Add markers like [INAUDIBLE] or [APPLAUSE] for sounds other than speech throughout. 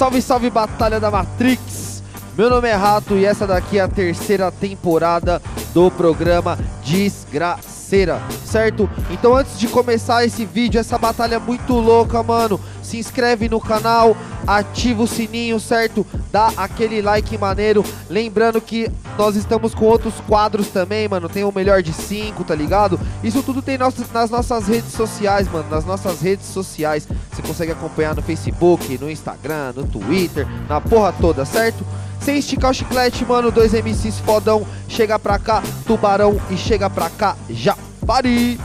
Salve, salve, Batalha da Matrix! Meu nome é Rato e essa daqui é a terceira temporada do programa Desgraceira, certo? Então antes de começar esse vídeo, essa batalha é muito louca, mano, se inscreve no canal, ativa o sininho, certo? Dá aquele like maneiro. Lembrando que nós estamos com outros quadros também, mano. Tem o melhor de 5, tá ligado? Isso tudo tem nas nossas redes sociais, mano. Nas nossas redes sociais. Você consegue acompanhar no Facebook, no Instagram, no Twitter, na porra toda, certo? Sem esticar o chiclete, mano, dois MCs fodão. Chega pra cá, tubarão, e chega pra cá, já pare!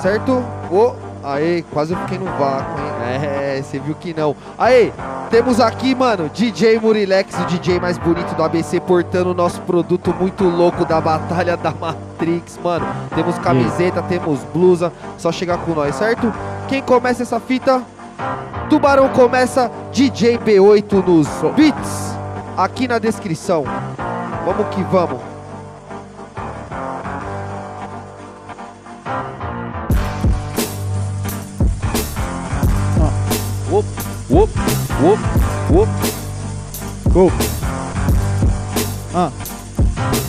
certo? Oh, aí, quase eu fiquei no vácuo, hein? É, você viu que não. Aí, temos aqui, mano, DJ Murilex, o DJ mais bonito do ABC, portando o nosso produto muito louco da Batalha da Matrix, mano. Temos camiseta, temos blusa, só chegar com nós, certo? Quem começa essa fita? Tubarão começa DJ B8 nos beats, aqui na descrição. Vamos que vamos. Whoop, whoop, whoop. Go. Ah.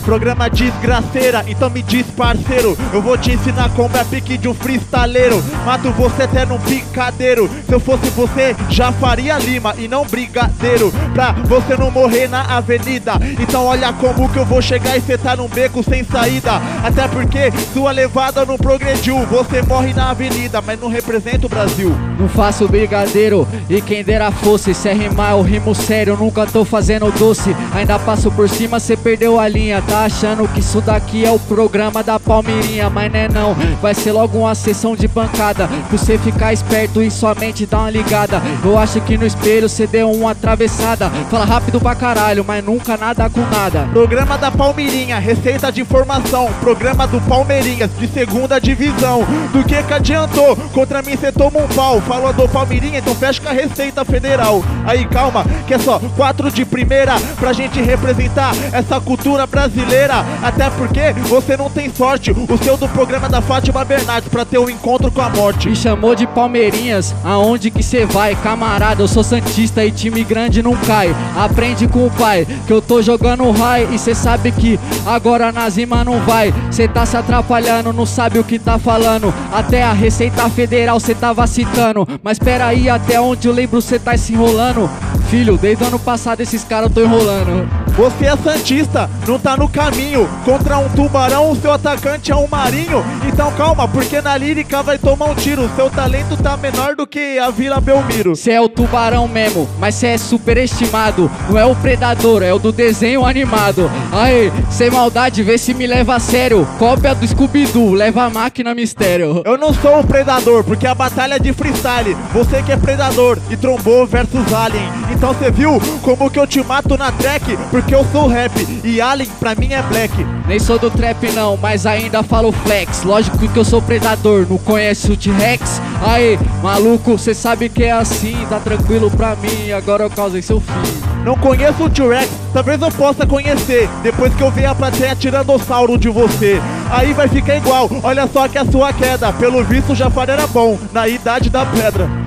Programa desgraceira, então me diz parceiro. Eu vou te ensinar como é pique de um freestaleiro. Mato você até num picadeiro. Se eu fosse você, já faria lima e não brigadeiro. Pra você não morrer na avenida. Então olha como que eu vou chegar e cê tá num beco sem saída. Até porque sua levada não progrediu. Você morre na avenida, mas não representa o Brasil. Não faço brigadeiro. E quem dera fosse Se é rimar eu rimo sério, nunca tô fazendo doce. Ainda passo por cima, cê perdeu a linha. Tá achando que isso daqui é o programa da Palmeirinha, mas não é não. Vai ser logo uma sessão de bancada. Pra você ficar esperto e somente dar uma ligada. Eu acho que no espelho você deu uma atravessada. Fala rápido pra caralho, mas nunca nada com nada. Programa da Palmeirinha, receita de informação. Programa do Palmeirinhas, de segunda divisão. Do que que adiantou? Contra mim cê toma um pau. Falou do Palmeirinha, então fecha com a Receita Federal. Aí calma, que é só quatro de primeira pra gente representar essa cultura brasileira brasileira. Até porque você não tem sorte. O seu do programa da Fátima Bernardes pra ter um encontro com a morte. Me chamou de Palmeirinhas, aonde que cê vai? Camarada, eu sou Santista e time grande não cai. Aprende com o pai, que eu tô jogando high e cê sabe que agora na zima não vai. Cê tá se atrapalhando, não sabe o que tá falando. Até a Receita Federal cê tava citando. Mas peraí, até onde eu lembro cê tá se enrolando? Filho, desde o ano passado esses caras tô enrolando. Você é Santista, não tá no caminho. Contra um tubarão, o seu atacante é um marinho. Então calma, porque na lírica vai tomar um tiro. Seu talento tá menor do que a Vila Belmiro. Cê é o tubarão mesmo, mas cê é superestimado. Não é o predador, é o do desenho animado. Aê, sem maldade, vê se me leva a sério. Cópia do Scooby-Doo, leva a máquina mistério. Eu não sou o predador, porque a batalha é de freestyle. Você que é predador e trombou versus alien. Então cê viu como que eu te mato na track? Porque eu sou rap e alien pra mim é black. Nem sou do trap não, mas ainda falo flex. Lógico que eu sou predador, não conhece o T-Rex? Aí, maluco, cê sabe que é assim, tá tranquilo pra mim, agora eu causei seu fim. Não conheço o T-Rex, talvez eu possa conhecer. Depois que eu ver a plateia tiranossauro de você. Aí vai ficar igual, olha só que a sua queda. Pelo visto, já era bom, na idade da pedra.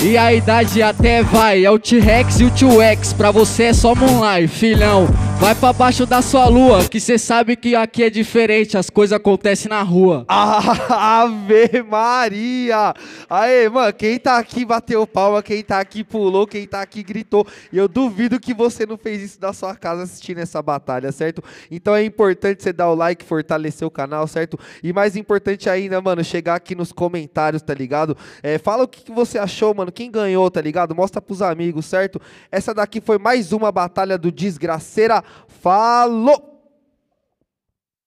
E a idade até vai, é o T-Rex e o T-Rex. Pra você é só Moonlight, filhão. Vai pra baixo da sua lua, que cê sabe que aqui é diferente, as coisas acontecem na rua. [LAUGHS] Ave Maria! Aê, mano, quem tá aqui bateu palma, quem tá aqui pulou, quem tá aqui gritou. E eu duvido que você não fez isso da sua casa assistindo essa batalha, certo? Então é importante você dar o like, fortalecer o canal, certo? E mais importante ainda, mano, chegar aqui nos comentários, tá ligado? É, fala o que, que você achou, mano, quem ganhou, tá ligado? Mostra pros amigos, certo? Essa daqui foi mais uma batalha do Desgraceira Falou!